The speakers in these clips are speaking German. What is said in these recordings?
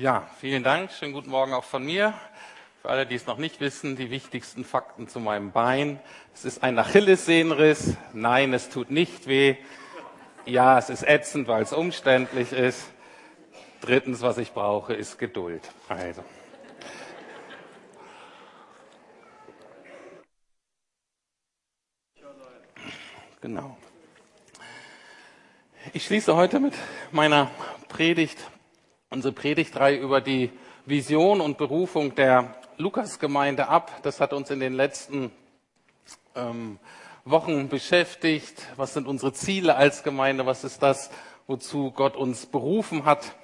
Ja, vielen Dank. Schönen guten Morgen auch von mir. Für alle, die es noch nicht wissen, die wichtigsten Fakten zu meinem Bein. Es ist ein Achillessehnenriss. Nein, es tut nicht weh. Ja, es ist ätzend, weil es umständlich ist. Drittens, was ich brauche, ist Geduld. Also. Genau. Ich schließe heute mit meiner Predigt, unsere Predigtreihe über die Vision und Berufung der Lukasgemeinde ab. Das hat uns in den letzten ähm, Wochen beschäftigt. Was sind unsere Ziele als Gemeinde? Was ist das, wozu Gott uns berufen hat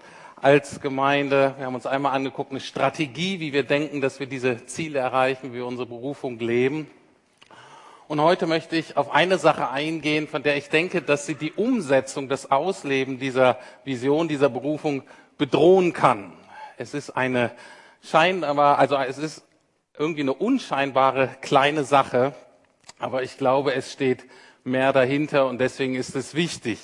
als Gemeinde? Wir haben uns einmal angeguckt, eine Strategie, wie wir denken, dass wir diese Ziele erreichen, wie wir unsere Berufung leben. Und heute möchte ich auf eine Sache eingehen, von der ich denke, dass sie die Umsetzung, das Ausleben dieser Vision, dieser Berufung bedrohen kann. Es ist eine scheinbar, also es ist irgendwie eine unscheinbare kleine Sache, aber ich glaube, es steht mehr dahinter und deswegen ist es wichtig.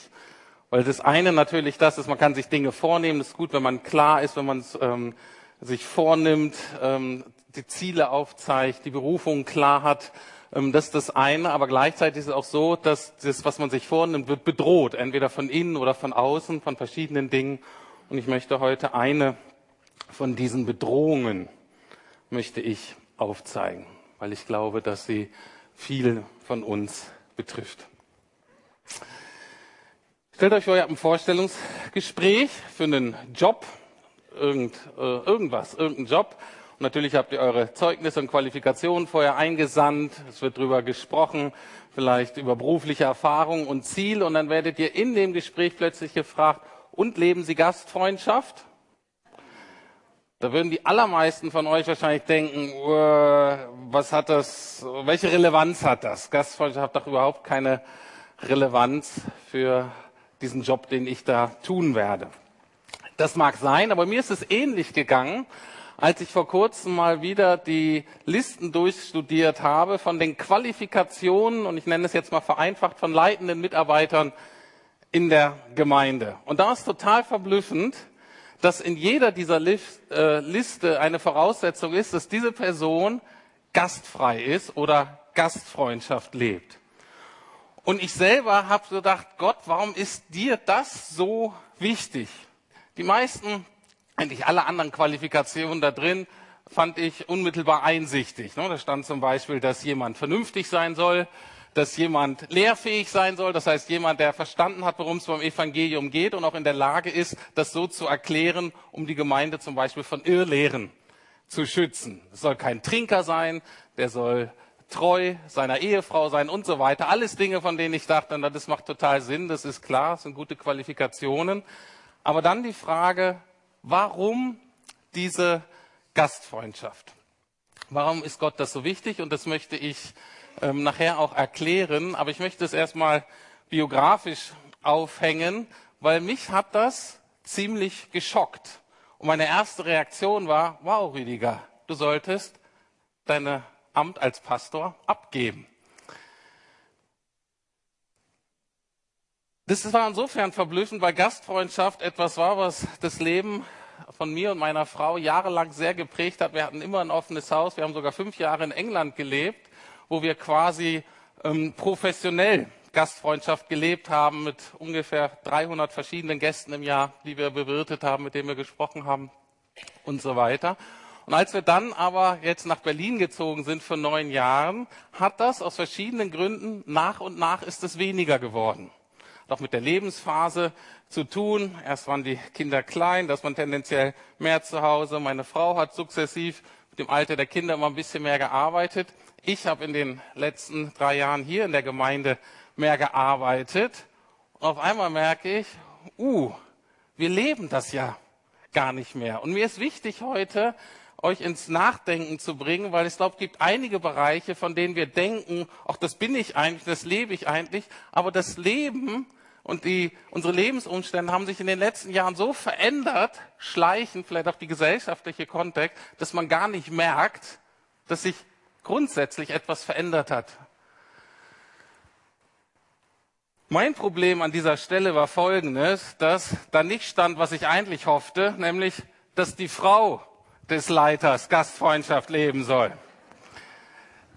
Weil das eine natürlich das ist, man kann sich Dinge vornehmen, das ist gut, wenn man klar ist, wenn man ähm, sich vornimmt, ähm, die Ziele aufzeigt, die Berufung klar hat ähm, das ist das eine, aber gleichzeitig ist es auch so, dass das, was man sich vornimmt, wird bedroht, entweder von innen oder von außen, von verschiedenen Dingen. Und ich möchte heute eine von diesen Bedrohungen möchte ich aufzeigen, weil ich glaube, dass sie viele von uns betrifft. Stellt euch vor, ihr habt ein Vorstellungsgespräch für einen Job, irgend, äh, irgendwas, irgendeinen Job Natürlich habt ihr eure Zeugnisse und Qualifikationen vorher eingesandt. Es wird darüber gesprochen, vielleicht über berufliche Erfahrung und Ziel. Und dann werdet ihr in dem Gespräch plötzlich gefragt, und leben Sie Gastfreundschaft? Da würden die allermeisten von euch wahrscheinlich denken, was hat das, welche Relevanz hat das? Gastfreundschaft hat doch überhaupt keine Relevanz für diesen Job, den ich da tun werde. Das mag sein, aber mir ist es ähnlich gegangen, als ich vor kurzem mal wieder die Listen durchstudiert habe von den Qualifikationen, und ich nenne es jetzt mal vereinfacht, von leitenden Mitarbeitern in der Gemeinde. Und da ist total verblüffend, dass in jeder dieser äh, Liste eine Voraussetzung ist, dass diese Person gastfrei ist oder Gastfreundschaft lebt. Und ich selber habe gedacht, Gott, warum ist dir das so wichtig? Die meisten eigentlich alle anderen Qualifikationen da drin fand ich unmittelbar einsichtig. Ne? Da stand zum Beispiel, dass jemand vernünftig sein soll, dass jemand lehrfähig sein soll, das heißt jemand, der verstanden hat, worum es beim Evangelium geht und auch in der Lage ist, das so zu erklären, um die Gemeinde zum Beispiel von Irrlehren zu schützen. Es soll kein Trinker sein, der soll treu seiner Ehefrau sein und so weiter. Alles Dinge, von denen ich dachte, das macht total Sinn, das ist klar, das sind gute Qualifikationen. Aber dann die Frage, Warum diese Gastfreundschaft? Warum ist Gott das so wichtig? Und das möchte ich ähm, nachher auch erklären. Aber ich möchte es erstmal biografisch aufhängen, weil mich hat das ziemlich geschockt. Und meine erste Reaktion war, wow, Rüdiger, du solltest dein Amt als Pastor abgeben. Das war insofern verblüffend, weil Gastfreundschaft etwas war, was das Leben von mir und meiner Frau jahrelang sehr geprägt hat. Wir hatten immer ein offenes Haus. Wir haben sogar fünf Jahre in England gelebt, wo wir quasi ähm, professionell Gastfreundschaft gelebt haben mit ungefähr 300 verschiedenen Gästen im Jahr, die wir bewirtet haben, mit denen wir gesprochen haben und so weiter. Und als wir dann aber jetzt nach Berlin gezogen sind für neun Jahren, hat das aus verschiedenen Gründen nach und nach ist es weniger geworden auch mit der Lebensphase zu tun. Erst waren die Kinder klein, dass man tendenziell mehr zu Hause. Meine Frau hat sukzessiv mit dem Alter der Kinder immer ein bisschen mehr gearbeitet. Ich habe in den letzten drei Jahren hier in der Gemeinde mehr gearbeitet. Und auf einmal merke ich, uh, wir leben das ja gar nicht mehr. Und mir ist wichtig heute, euch ins Nachdenken zu bringen, weil ich glaube, es gibt einige Bereiche, von denen wir denken, ach, das bin ich eigentlich, das lebe ich eigentlich, aber das Leben und die, unsere Lebensumstände haben sich in den letzten Jahren so verändert, schleichen vielleicht auch die gesellschaftliche Kontext, dass man gar nicht merkt, dass sich grundsätzlich etwas verändert hat. Mein Problem an dieser Stelle war folgendes, dass da nicht stand, was ich eigentlich hoffte, nämlich dass die Frau des Leiters Gastfreundschaft leben soll,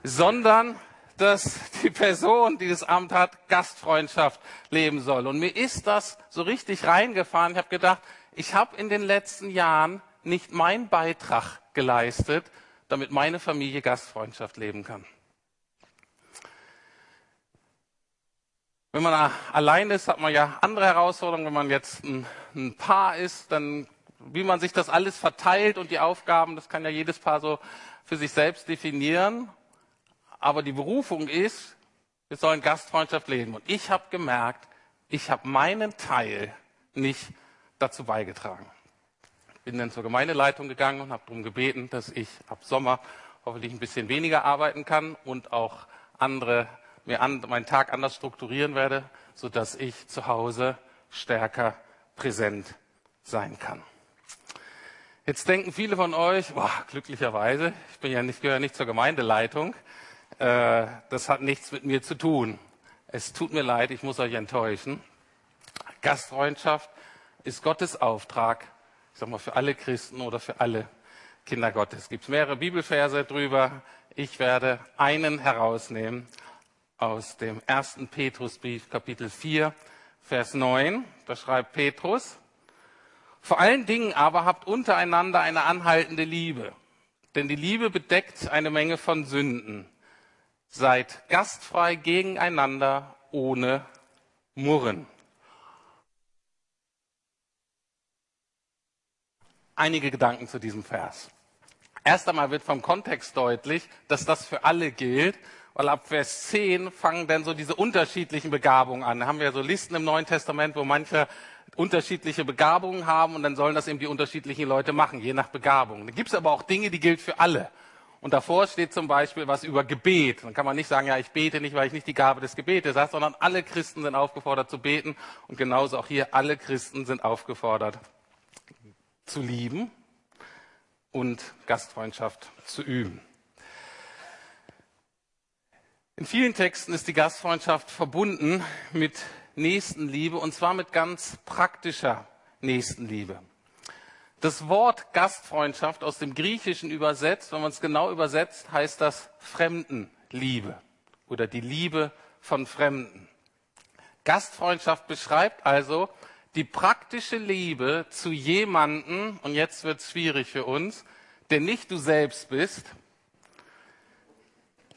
sondern dass die Person, die das Amt hat, Gastfreundschaft leben soll. Und mir ist das so richtig reingefahren. Ich habe gedacht, ich habe in den letzten Jahren nicht meinen Beitrag geleistet, damit meine Familie Gastfreundschaft leben kann. Wenn man allein ist, hat man ja andere Herausforderungen. Wenn man jetzt ein, ein, Paar ist, dann wie man sich das alles verteilt und die Aufgaben, das kann ja jedes Paar so für sich selbst definieren. Aber die Berufung ist, wir sollen Gastfreundschaft leben. Und ich habe gemerkt, ich habe meinen Teil nicht dazu beigetragen. Bin dann zur Gemeindeleitung gegangen und habe darum gebeten, dass ich ab Sommer hoffentlich ein bisschen weniger arbeiten kann und auch andere mir an, meinen Tag anders strukturieren werde, sodass ich zu Hause stärker präsent sein kann. Jetzt denken viele von euch, boah, glücklicherweise, ich bin ja nicht, gehöre nicht zur Gemeindeleitung, äh, das hat nichts mit mir zu tun. Es tut mir leid, ich muss euch enttäuschen. Gastfreundschaft ist Gottes Auftrag, ich sag mal, für alle Christen oder für alle Kinder Gottes. Es gibt mehrere Bibelverse drüber. Ich werde einen herausnehmen aus dem ersten Petrusbrief, Kapitel 4, Vers 9. Da schreibt Petrus, vor allen Dingen aber habt untereinander eine anhaltende Liebe, denn die Liebe bedeckt eine Menge von Sünden. Seid gastfrei gegeneinander ohne Murren. Einige Gedanken zu diesem Vers. Erst einmal wird vom Kontext deutlich, dass das für alle gilt, weil ab Vers 10 fangen dann so diese unterschiedlichen Begabungen an. Da haben wir so Listen im Neuen Testament, wo manche unterschiedliche Begabungen haben und dann sollen das eben die unterschiedlichen Leute machen, je nach Begabung. Dann gibt es aber auch Dinge, die gilt für alle. Und davor steht zum Beispiel was über Gebet. Dann kann man nicht sagen, ja, ich bete nicht, weil ich nicht die Gabe des Gebetes habe, sondern alle Christen sind aufgefordert zu beten. Und genauso auch hier, alle Christen sind aufgefordert zu lieben und Gastfreundschaft zu üben. In vielen Texten ist die Gastfreundschaft verbunden mit Nächstenliebe und zwar mit ganz praktischer Nächstenliebe. Das Wort Gastfreundschaft aus dem Griechischen übersetzt, wenn man es genau übersetzt, heißt das Fremdenliebe oder die Liebe von Fremden. Gastfreundschaft beschreibt also die praktische Liebe zu jemanden, und jetzt wird es schwierig für uns, der nicht du selbst bist,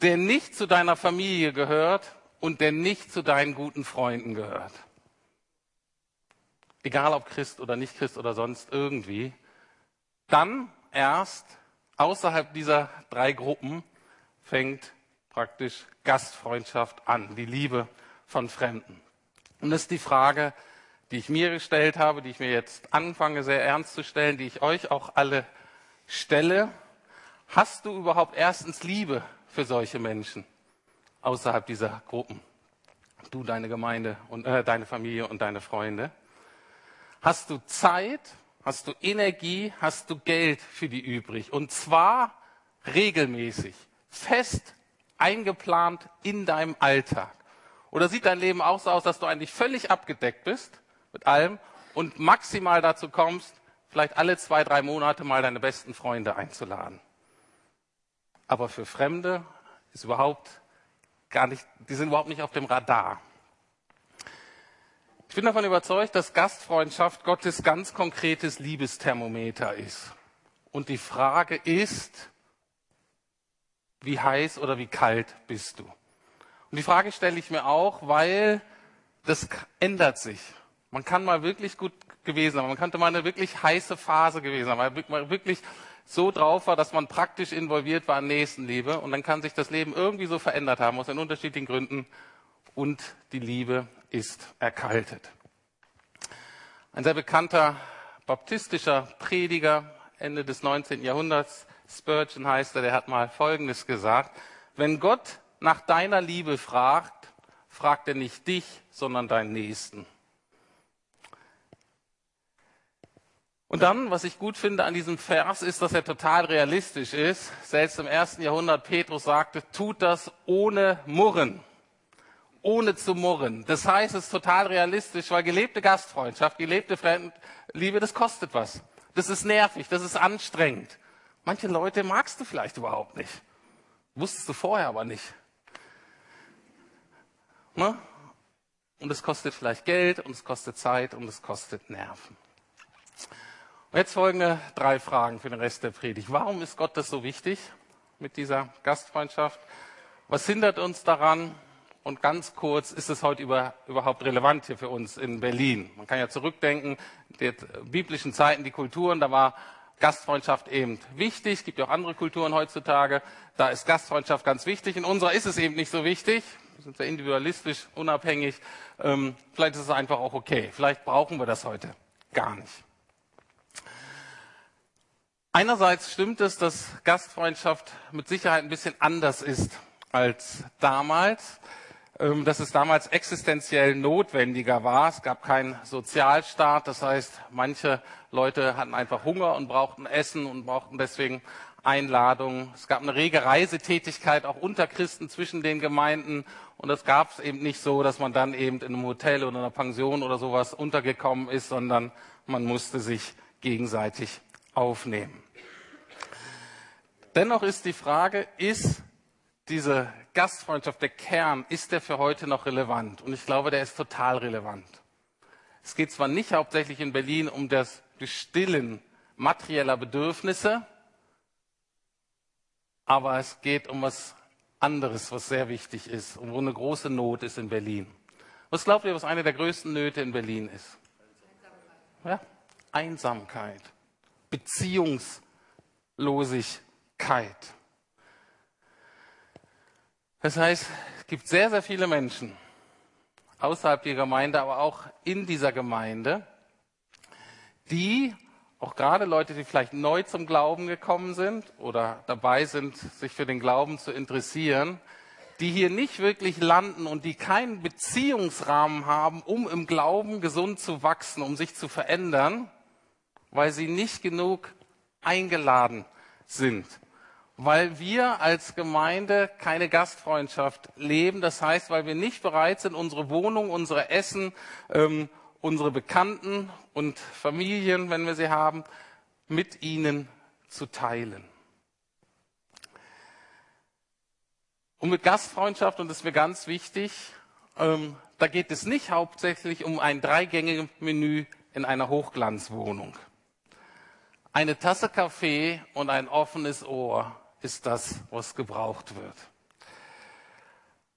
der nicht zu deiner Familie gehört und der nicht zu deinen guten Freunden gehört egal ob Christ oder nicht Christ oder sonst irgendwie, dann erst außerhalb dieser drei Gruppen fängt praktisch Gastfreundschaft an, die Liebe von Fremden. Und das ist die Frage, die ich mir gestellt habe, die ich mir jetzt anfange sehr ernst zu stellen, die ich euch auch alle stelle. Hast du überhaupt erstens Liebe für solche Menschen außerhalb dieser Gruppen? Du, deine Gemeinde und äh, deine Familie und deine Freunde? hast du Zeit, hast du Energie, hast du Geld für die übrig. Und zwar regelmäßig, fest eingeplant in deinem Alltag. Oder sieht dein Leben auch so aus, dass du eigentlich völlig abgedeckt bist mit allem und maximal dazu kommst, vielleicht alle zwei, drei Monate mal deine besten Freunde einzuladen. Aber für Fremde ist überhaupt gar nicht, die sind überhaupt nicht auf dem Radar. Ich bin davon überzeugt, dass Gastfreundschaft Gottes ganz konkretes Liebesthermometer ist. Und die Frage ist, wie heiß oder wie kalt bist du? Und die Frage stelle ich mir auch, weil das ändert sich. Man kann mal wirklich gut gewesen sein, man könnte mal eine wirklich heiße Phase gewesen sein, weil man wirklich so drauf war, dass man praktisch involviert war in Nächstenliebe und dann kann sich das Leben irgendwie so verändert haben aus den unterschiedlichen Gründen und die Liebe ist erkaltet. Ein sehr bekannter baptistischer Prediger Ende des 19. Jahrhunderts, Spurgeon heißt er, der hat mal Folgendes gesagt. Wenn Gott nach deiner Liebe fragt, fragt er nicht dich, sondern deinen Nächsten. Und dann, was ich gut finde an diesem Vers, ist, dass er total realistisch ist. Selbst im ersten Jahrhundert Petrus sagte, tut das ohne Murren ohne zu murren. Das heißt, es ist total realistisch, weil gelebte Gastfreundschaft, gelebte Fremdenliebe, das kostet was. Das ist nervig, das ist anstrengend. Manche Leute magst du vielleicht überhaupt nicht. Wusstest du vorher aber nicht. Ne? Und es kostet vielleicht Geld und es kostet Zeit und es kostet Nerven. Und jetzt folgende drei Fragen für den Rest der Predigt. Warum ist Gott das so wichtig mit dieser Gastfreundschaft? Was hindert uns daran? Und ganz kurz, ist es heute über, überhaupt relevant hier für uns in Berlin? Man kann ja zurückdenken, die biblischen Zeiten, die Kulturen, da war Gastfreundschaft eben wichtig. Es gibt ja auch andere Kulturen heutzutage. Da ist Gastfreundschaft ganz wichtig. In unserer ist es eben nicht so wichtig. Wir sind sehr individualistisch, unabhängig. Ähm, vielleicht ist es einfach auch okay. Vielleicht brauchen wir das heute gar nicht. Einerseits stimmt es, dass Gastfreundschaft mit Sicherheit ein bisschen anders ist als damals. Ähm, dass es damals existenziell notwendiger war. Es gab keinen Sozialstaat, das heißt, manche Leute hatten einfach Hunger und brauchten Essen und brauchten deswegen Einladungen. Es gab eine rege Reisetätigkeit auch unter Christen zwischen den Gemeinden und das gab es eben nicht so, dass man dann eben in einem Hotel oder einer Pension oder sowas untergekommen ist, sondern man musste sich gegenseitig aufnehmen. Dennoch ist die Frage, ist diese Gastfreundschaft, der Kern, ist der für heute noch relevant? Und ich glaube, der ist total relevant. Es geht zwar nicht hauptsächlich in Berlin um das Bestillen materieller Bedürfnisse, aber es geht um was anderes, was sehr wichtig ist und wo eine große Not ist in Berlin. Was glaubt ihr, was eine der größten Nöte in Berlin ist? Ja, Einsamkeit, Beziehungslosigkeit. Das heißt, es gibt sehr, sehr viele Menschen außerhalb der Gemeinde, aber auch in dieser Gemeinde, die, auch gerade Leute, die vielleicht neu zum Glauben gekommen sind oder dabei sind, sich für den Glauben zu interessieren, die hier nicht wirklich landen und die keinen Beziehungsrahmen haben, um im Glauben gesund zu wachsen, um sich zu verändern, weil sie nicht genug eingeladen sind weil wir als Gemeinde keine Gastfreundschaft leben. Das heißt, weil wir nicht bereit sind, unsere Wohnung, unsere Essen, ähm, unsere Bekannten und Familien, wenn wir sie haben, mit ihnen zu teilen. Und mit Gastfreundschaft, und das ist mir ganz wichtig, ähm, da geht es nicht hauptsächlich um ein Dreigänge-Menü in einer Hochglanzwohnung. Eine Tasse Kaffee und ein offenes Ohr ist das, was gebraucht wird.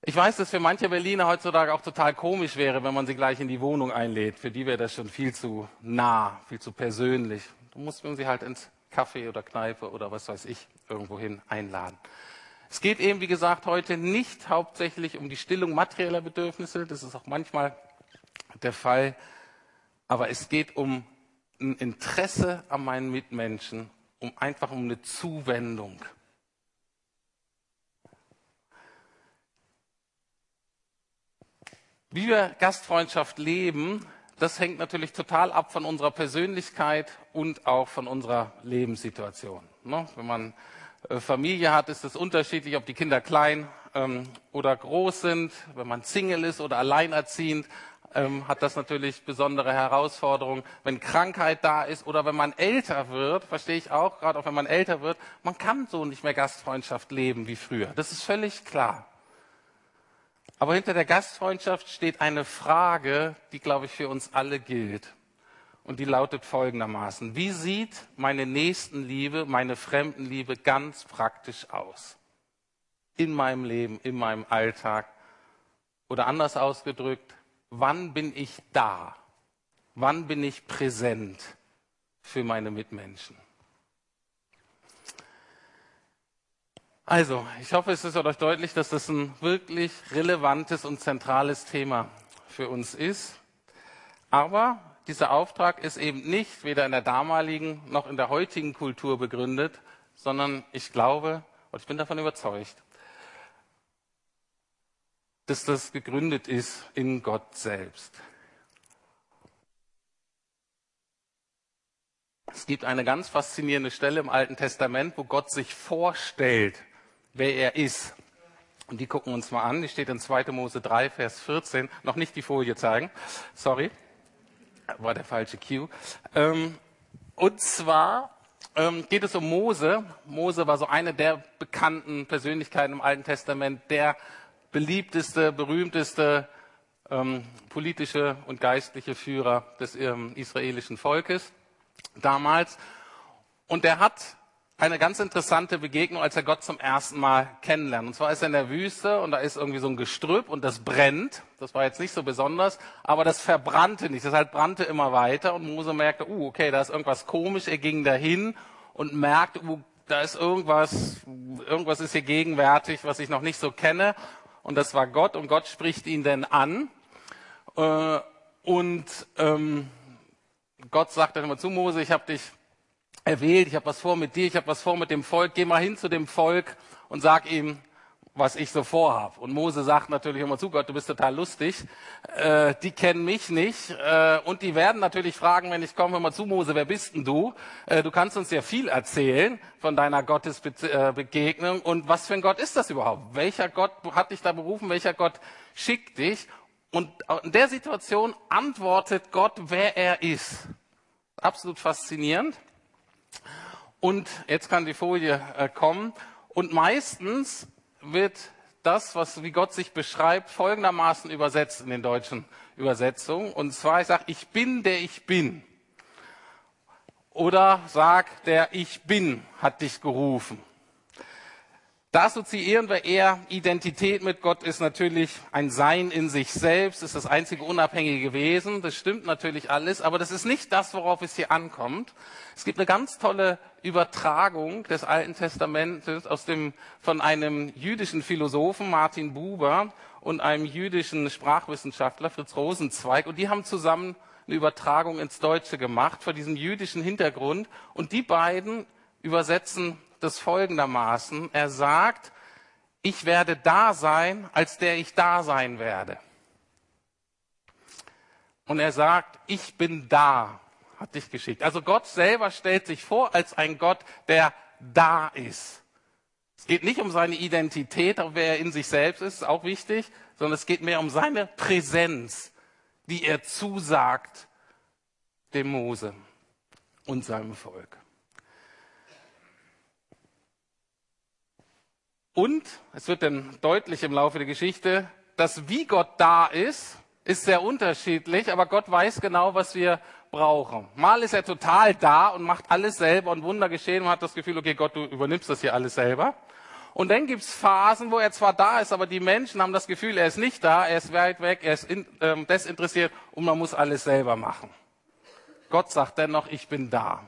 Ich weiß, dass für manche Berliner heutzutage auch total komisch wäre, wenn man sie gleich in die Wohnung einlädt. Für die wäre das schon viel zu nah, viel zu persönlich. Du musst sie halt ins Café oder Kneipe oder was weiß ich irgendwohin einladen. Es geht eben, wie gesagt, heute nicht hauptsächlich um die Stillung materieller Bedürfnisse. Das ist auch manchmal der Fall. Aber es geht um ein Interesse an meinen Mitmenschen, um einfach um eine Zuwendung. Wie wir Gastfreundschaft leben, das hängt natürlich total ab von unserer Persönlichkeit und auch von unserer Lebenssituation. Ne? Wenn man äh, Familie hat, ist es unterschiedlich, ob die Kinder klein ähm, oder groß sind. Wenn man Single ist oder alleinerziehend, ähm, hat das natürlich besondere Herausforderungen. Wenn Krankheit da ist oder wenn man älter wird, verstehe ich auch, gerade auch wenn man älter wird, man kann so nicht mehr Gastfreundschaft leben wie früher. Das ist völlig klar. Aber hinter der Gastfreundschaft steht eine Frage, die, glaube ich, für uns alle gilt. Und die lautet folgendermaßen. Wie sieht meine Nächstenliebe, meine Fremdenliebe ganz praktisch aus? In meinem Leben, in meinem Alltag? Oder anders ausgedrückt, wann bin ich da? Wann bin ich präsent für meine Mitmenschen? Also, ich hoffe, es ist euch deutlich, dass das ein wirklich relevantes und zentrales Thema für uns ist. Aber dieser Auftrag ist eben nicht weder in der damaligen noch in der heutigen Kultur begründet, sondern ich glaube und ich bin davon überzeugt, dass das gegründet ist in Gott selbst. Es gibt eine ganz faszinierende Stelle im Alten Testament, wo Gott sich vorstellt wer er ist. Und die gucken uns mal an. Die steht in 2. Mose 3, Vers 14. Noch nicht die Folie zeigen. Sorry. War der falsche Cue. Ähm, Und zwar ähm, geht es um Mose. Mose war so eine der bekannten Persönlichkeiten im Alten Testament, der beliebteste, berühmteste ähm, politische und geistliche Führer des ähm, israelischen Volkes damals. Und er hat eine ganz interessante Begegnung, als er Gott zum ersten Mal kennenlernt. Und zwar ist er in der Wüste und da ist irgendwie so ein Gestrüpp und das brennt. Das war jetzt nicht so besonders, aber das verbrannte nicht. Das halt brannte immer weiter und Mose merkte, uh, okay, da ist irgendwas komisch. Er ging dahin und merkte, uh, da ist irgendwas, irgendwas ist hier gegenwärtig, was ich noch nicht so kenne. Und das war Gott und Gott spricht ihn denn an. Äh, und ähm, Gott sagt dann immer zu Mose, ich habe dich erwählt, ich habe was vor mit dir, ich habe was vor mit dem Volk, geh mal hin zu dem Volk und sag ihm, was ich so vorhab. Und Mose sagt natürlich immer zu Gott, du bist total lustig. Äh, die kennen mich nicht äh, und die werden natürlich fragen, wenn ich komme, immer zu Mose, wer bist denn du? Äh, du kannst uns ja viel erzählen von deiner Gottesbegegnung und was für ein Gott ist das überhaupt? Welcher Gott hat dich da berufen? Welcher Gott schickt dich? Und in der Situation antwortet Gott, wer er ist. Absolut faszinierend. Und jetzt kann die Folie äh, kommen. Und meistens wird das, was wie Gott sich beschreibt, folgendermaßen übersetzt in den deutschen Übersetzungen. Und zwar, ich sage, ich bin der ich bin. Oder sag, der ich bin hat dich gerufen. Da assoziieren wir eher Identität mit Gott ist natürlich ein Sein in sich selbst, ist das einzige unabhängige Wesen. Das stimmt natürlich alles, aber das ist nicht das, worauf es hier ankommt. Es gibt eine ganz tolle Übertragung des Alten Testamentes aus dem, von einem jüdischen Philosophen, Martin Buber, und einem jüdischen Sprachwissenschaftler, Fritz Rosenzweig, und die haben zusammen eine Übertragung ins Deutsche gemacht vor diesem jüdischen Hintergrund. Und die beiden übersetzen das folgendermaßen. Er sagt, ich werde da sein, als der ich da sein werde. Und er sagt, ich bin da, hat dich geschickt. Also Gott selber stellt sich vor als ein Gott, der da ist. Es geht nicht um seine Identität, auch wer er in sich selbst ist, ist auch wichtig, sondern es geht mehr um seine Präsenz, die er zusagt dem Mose und seinem Volk. Und es wird dann deutlich im Laufe der Geschichte, dass wie Gott da ist, ist sehr unterschiedlich, aber Gott weiß genau, was wir brauchen. Mal ist er total da und macht alles selber und Wunder geschehen und hat das Gefühl, okay, Gott, du übernimmst das hier alles selber. Und dann gibt's Phasen, wo er zwar da ist, aber die Menschen haben das Gefühl, er ist nicht da, er ist weit weg, er ist in, ähm, desinteressiert und man muss alles selber machen. Gott sagt dennoch, ich bin da.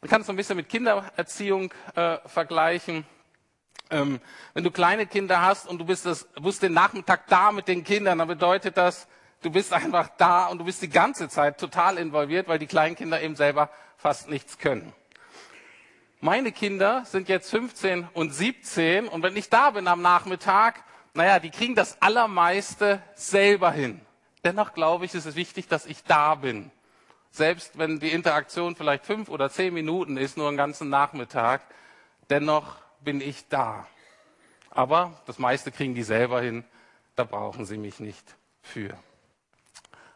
Man kann es so ein bisschen mit Kindererziehung äh, vergleichen. Ähm, wenn du kleine Kinder hast und du bist, das, bist den Nachmittag da mit den Kindern, dann bedeutet das, du bist einfach da und du bist die ganze Zeit total involviert, weil die kleinen Kinder eben selber fast nichts können. Meine Kinder sind jetzt 15 und 17 und wenn ich da bin am Nachmittag, naja, die kriegen das Allermeiste selber hin. Dennoch glaube ich, ist es wichtig, dass ich da bin. Selbst wenn die Interaktion vielleicht fünf oder zehn Minuten ist, nur einen ganzen Nachmittag, dennoch bin ich da. Aber das meiste kriegen die selber hin, da brauchen sie mich nicht für.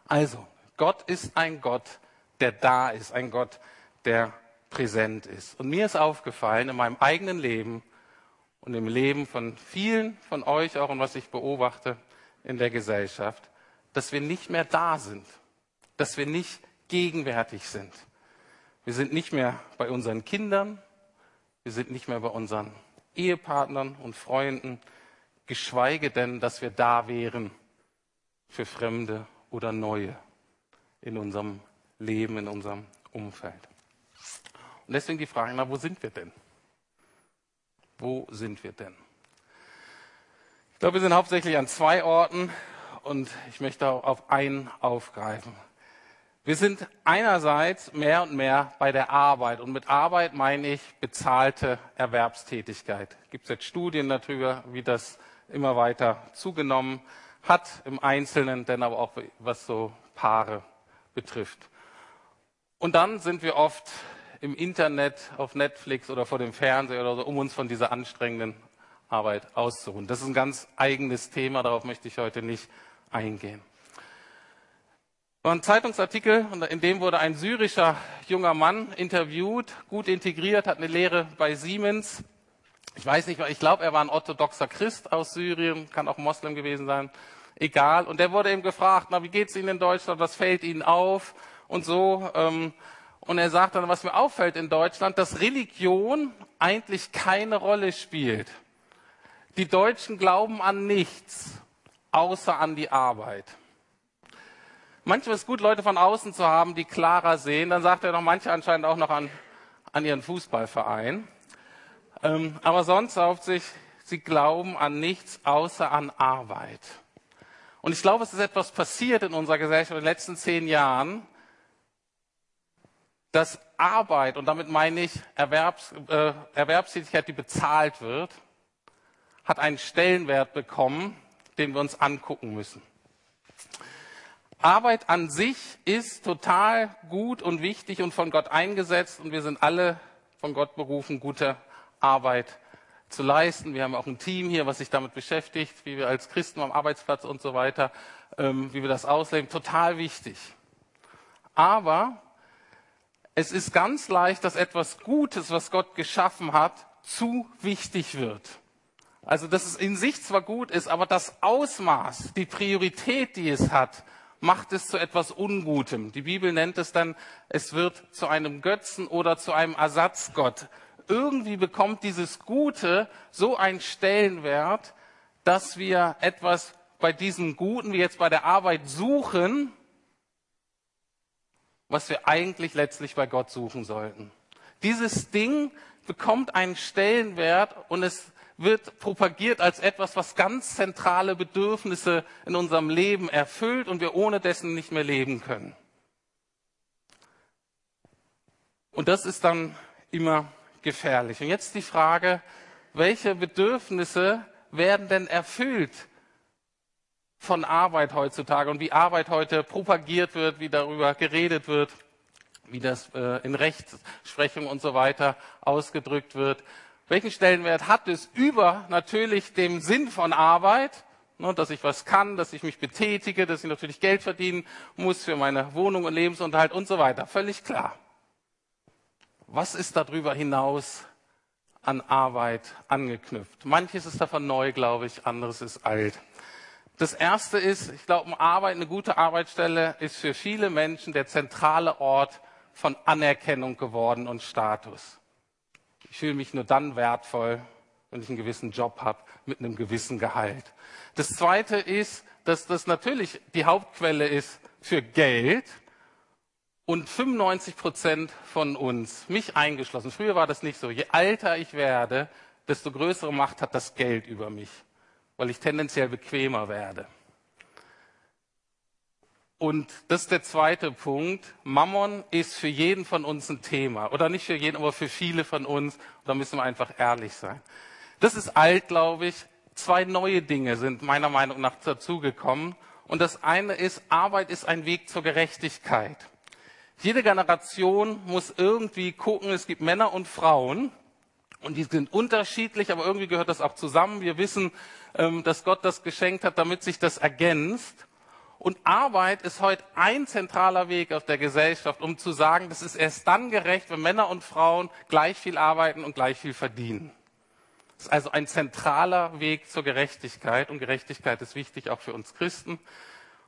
Also, Gott ist ein Gott, der da ist, ein Gott, der präsent ist. Und mir ist aufgefallen in meinem eigenen Leben und im Leben von vielen von euch auch und was ich beobachte in der Gesellschaft, dass wir nicht mehr da sind, dass wir nicht gegenwärtig sind. Wir sind nicht mehr bei unseren Kindern, wir sind nicht mehr bei unseren Ehepartnern und Freunden, geschweige denn, dass wir da wären für Fremde oder Neue in unserem Leben, in unserem Umfeld. Und deswegen die Frage, na, wo sind wir denn? Wo sind wir denn? Ich glaube, wir sind hauptsächlich an zwei Orten und ich möchte auf einen aufgreifen. Wir sind einerseits mehr und mehr bei der Arbeit. Und mit Arbeit meine ich bezahlte Erwerbstätigkeit. Gibt es jetzt Studien darüber, wie das immer weiter zugenommen hat im Einzelnen, denn aber auch was so Paare betrifft. Und dann sind wir oft im Internet, auf Netflix oder vor dem Fernseher oder so, um uns von dieser anstrengenden Arbeit auszuruhen. Das ist ein ganz eigenes Thema, darauf möchte ich heute nicht eingehen. War ein Zeitungsartikel, in dem wurde ein syrischer junger Mann interviewt, gut integriert, hat eine Lehre bei Siemens. Ich weiß nicht, ich glaube, er war ein orthodoxer Christ aus Syrien, kann auch Moslem gewesen sein, egal. Und der wurde eben gefragt, na, wie geht's Ihnen in Deutschland, was fällt Ihnen auf und so. Ähm, und er sagt dann, was mir auffällt in Deutschland, dass Religion eigentlich keine Rolle spielt. Die Deutschen glauben an nichts, außer an die Arbeit. Manchmal ist es gut, Leute von außen zu haben, die klarer sehen. Dann sagt er noch manche anscheinend auch noch an, an ihren Fußballverein. Ähm, aber sonst auf sich, sie glauben an nichts außer an Arbeit. Und ich glaube, es ist etwas passiert in unserer Gesellschaft in den letzten zehn Jahren, dass Arbeit, und damit meine ich Erwerbs, äh, Erwerbstätigkeit, die bezahlt wird, hat einen Stellenwert bekommen, den wir uns angucken müssen. Arbeit an sich ist total gut und wichtig und von Gott eingesetzt und wir sind alle von Gott berufen, gute Arbeit zu leisten. Wir haben auch ein Team hier, was sich damit beschäftigt, wie wir als Christen am Arbeitsplatz und so weiter, ähm, wie wir das ausleben. Total wichtig. Aber es ist ganz leicht, dass etwas Gutes, was Gott geschaffen hat, zu wichtig wird. Also, dass es in sich zwar gut ist, aber das Ausmaß, die Priorität, die es hat, macht es zu etwas Ungutem. Die Bibel nennt es dann, es wird zu einem Götzen oder zu einem Ersatzgott. Irgendwie bekommt dieses Gute so einen Stellenwert, dass wir etwas bei diesem Guten, wie jetzt bei der Arbeit, suchen, was wir eigentlich letztlich bei Gott suchen sollten. Dieses Ding bekommt einen Stellenwert und es wird propagiert als etwas, was ganz zentrale Bedürfnisse in unserem Leben erfüllt und wir ohne dessen nicht mehr leben können. Und das ist dann immer gefährlich. Und jetzt die Frage, welche Bedürfnisse werden denn erfüllt von Arbeit heutzutage und wie Arbeit heute propagiert wird, wie darüber geredet wird, wie das äh, in Rechtsprechung und so weiter ausgedrückt wird. Welchen Stellenwert hat es über natürlich dem Sinn von Arbeit, ne, dass ich was kann, dass ich mich betätige, dass ich natürlich Geld verdienen muss für meine Wohnung und Lebensunterhalt und so weiter. Völlig klar. Was ist darüber hinaus an Arbeit angeknüpft? Manches ist davon neu, glaube ich, anderes ist alt. Das erste ist, ich glaube, Arbeit, eine gute Arbeitsstelle ist für viele Menschen der zentrale Ort von Anerkennung geworden und Status. Ich fühle mich nur dann wertvoll, wenn ich einen gewissen Job habe mit einem gewissen Gehalt. Das Zweite ist, dass das natürlich die Hauptquelle ist für Geld. Und 95 Prozent von uns, mich eingeschlossen, früher war das nicht so, je älter ich werde, desto größere Macht hat das Geld über mich, weil ich tendenziell bequemer werde. Und das ist der zweite Punkt. Mammon ist für jeden von uns ein Thema. Oder nicht für jeden, aber für viele von uns. Da müssen wir einfach ehrlich sein. Das ist alt, glaube ich. Zwei neue Dinge sind meiner Meinung nach dazugekommen. Und das eine ist, Arbeit ist ein Weg zur Gerechtigkeit. Jede Generation muss irgendwie gucken, es gibt Männer und Frauen. Und die sind unterschiedlich, aber irgendwie gehört das auch zusammen. Wir wissen, ähm, dass Gott das geschenkt hat, damit sich das ergänzt. Und Arbeit ist heute ein zentraler Weg auf der Gesellschaft, um zu sagen, das ist erst dann gerecht, wenn Männer und Frauen gleich viel arbeiten und gleich viel verdienen. Das ist also ein zentraler Weg zur Gerechtigkeit und Gerechtigkeit ist wichtig auch für uns Christen.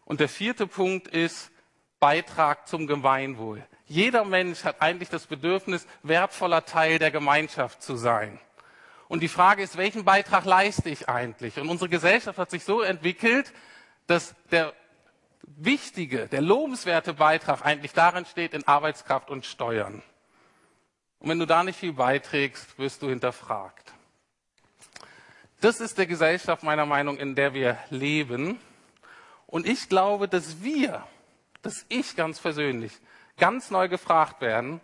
Und der vierte Punkt ist Beitrag zum Gemeinwohl. Jeder Mensch hat eigentlich das Bedürfnis, wertvoller Teil der Gemeinschaft zu sein. Und die Frage ist, welchen Beitrag leiste ich eigentlich? Und unsere Gesellschaft hat sich so entwickelt, dass der wichtige, der lobenswerte Beitrag eigentlich darin steht in Arbeitskraft und Steuern. Und wenn du da nicht viel beiträgst, wirst du hinterfragt. Das ist der Gesellschaft meiner Meinung, in der wir leben. Und ich glaube, dass wir, dass ich ganz persönlich, ganz neu gefragt werden,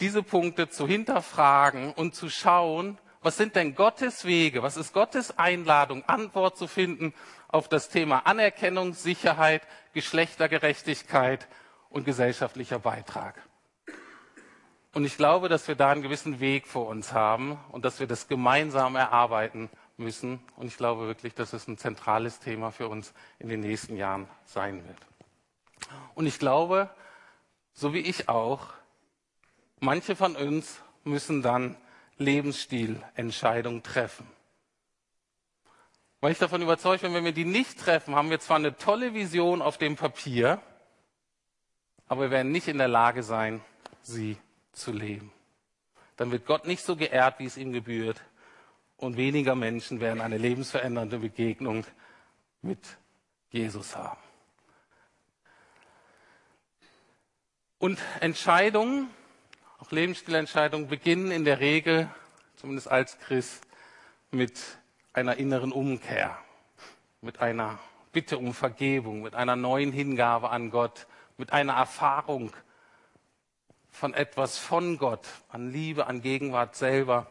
diese Punkte zu hinterfragen und zu schauen, was sind denn Gottes Wege, was ist Gottes Einladung, Antwort zu finden auf das Thema Anerkennung, Sicherheit, Geschlechtergerechtigkeit und gesellschaftlicher Beitrag. Und ich glaube, dass wir da einen gewissen Weg vor uns haben und dass wir das gemeinsam erarbeiten müssen. Und ich glaube wirklich, dass es ein zentrales Thema für uns in den nächsten Jahren sein wird. Und ich glaube, so wie ich auch, manche von uns müssen dann Lebensstilentscheidungen treffen. Weil ich davon überzeugt bin, wenn wir die nicht treffen, haben wir zwar eine tolle Vision auf dem Papier, aber wir werden nicht in der Lage sein, sie zu leben. Dann wird Gott nicht so geehrt, wie es ihm gebührt, und weniger Menschen werden eine lebensverändernde Begegnung mit Jesus haben. Und Entscheidungen, auch Lebensstilentscheidungen, beginnen in der Regel, zumindest als Christ, mit einer inneren Umkehr, mit einer Bitte um Vergebung, mit einer neuen Hingabe an Gott, mit einer Erfahrung von etwas von Gott, an Liebe, an Gegenwart selber,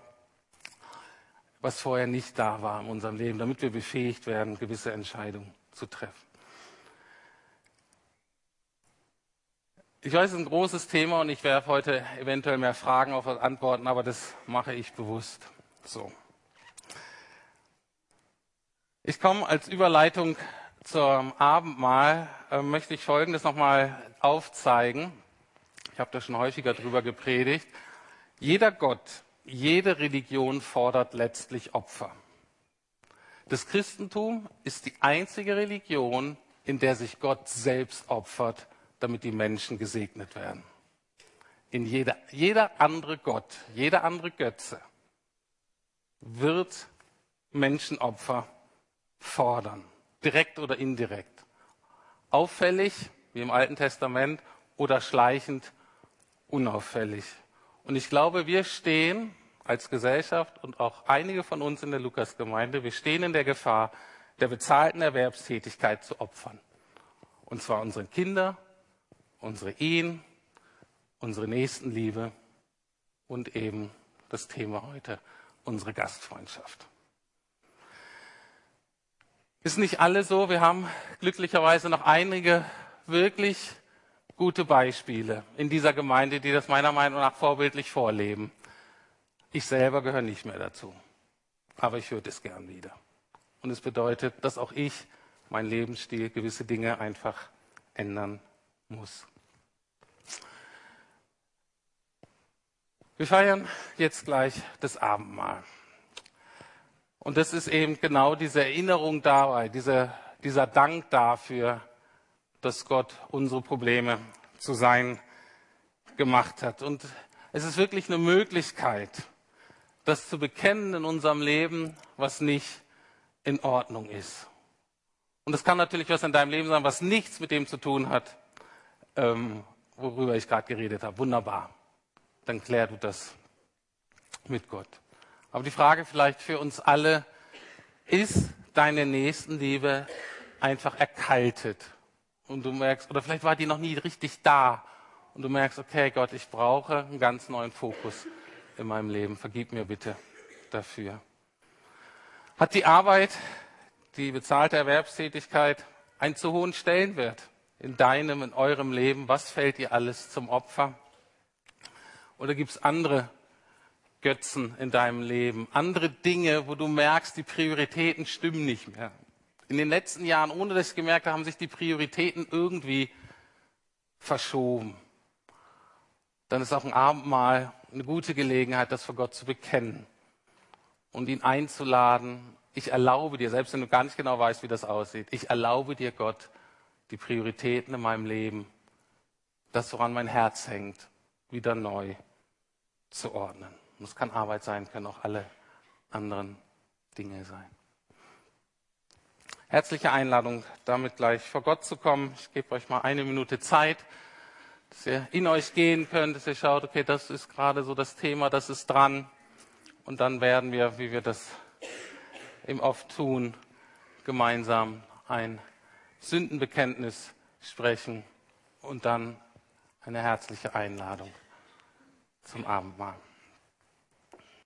was vorher nicht da war in unserem Leben, damit wir befähigt werden, gewisse Entscheidungen zu treffen. Ich weiß, es ist ein großes Thema und ich werde heute eventuell mehr Fragen auf antworten, aber das mache ich bewusst so. Ich komme als Überleitung zum Abendmahl, äh, möchte ich Folgendes nochmal aufzeigen. Ich habe da schon häufiger drüber gepredigt. Jeder Gott, jede Religion fordert letztlich Opfer. Das Christentum ist die einzige Religion, in der sich Gott selbst opfert, damit die Menschen gesegnet werden. In jeder, jeder andere Gott, jeder andere Götze wird Menschenopfer fordern, direkt oder indirekt. Auffällig, wie im Alten Testament, oder schleichend, unauffällig. Und ich glaube, wir stehen als Gesellschaft und auch einige von uns in der Lukasgemeinde, wir stehen in der Gefahr, der bezahlten Erwerbstätigkeit zu opfern. Und zwar unsere Kinder, unsere Ehen, unsere Nächstenliebe und eben das Thema heute, unsere Gastfreundschaft. Ist nicht alle so. Wir haben glücklicherweise noch einige wirklich gute Beispiele in dieser Gemeinde, die das meiner Meinung nach vorbildlich vorleben. Ich selber gehöre nicht mehr dazu, aber ich würde es gern wieder. Und es bedeutet, dass auch ich mein Lebensstil, gewisse Dinge einfach ändern muss. Wir feiern jetzt gleich das Abendmahl. Und das ist eben genau diese Erinnerung dabei, dieser, dieser Dank dafür, dass Gott unsere Probleme zu sein gemacht hat. Und es ist wirklich eine Möglichkeit, das zu bekennen in unserem Leben, was nicht in Ordnung ist. Und es kann natürlich was in deinem Leben sein, was nichts mit dem zu tun hat, ähm, worüber ich gerade geredet habe. Wunderbar. Dann klär du das mit Gott. Aber die Frage vielleicht für uns alle, ist deine Nächstenliebe einfach erkaltet? Und du merkst, oder vielleicht war die noch nie richtig da. Und du merkst, okay, Gott, ich brauche einen ganz neuen Fokus in meinem Leben. Vergib mir bitte dafür. Hat die Arbeit, die bezahlte Erwerbstätigkeit einen zu hohen Stellenwert in deinem, in eurem Leben? Was fällt dir alles zum Opfer? Oder gibt es andere Götzen in deinem Leben, andere Dinge, wo du merkst, die Prioritäten stimmen nicht mehr. In den letzten Jahren, ohne dass ich gemerkt habe, haben sich die Prioritäten irgendwie verschoben. Dann ist auch ein Abendmahl eine gute Gelegenheit, das vor Gott zu bekennen und ihn einzuladen. Ich erlaube dir, selbst wenn du gar nicht genau weißt, wie das aussieht, ich erlaube dir, Gott, die Prioritäten in meinem Leben, das, woran mein Herz hängt, wieder neu zu ordnen. Und es kann Arbeit sein, können auch alle anderen Dinge sein. Herzliche Einladung, damit gleich vor Gott zu kommen. Ich gebe euch mal eine Minute Zeit, dass ihr in euch gehen könnt, dass ihr schaut, okay, das ist gerade so das Thema, das ist dran. Und dann werden wir, wie wir das eben oft tun, gemeinsam ein Sündenbekenntnis sprechen und dann eine herzliche Einladung zum Abendmahl.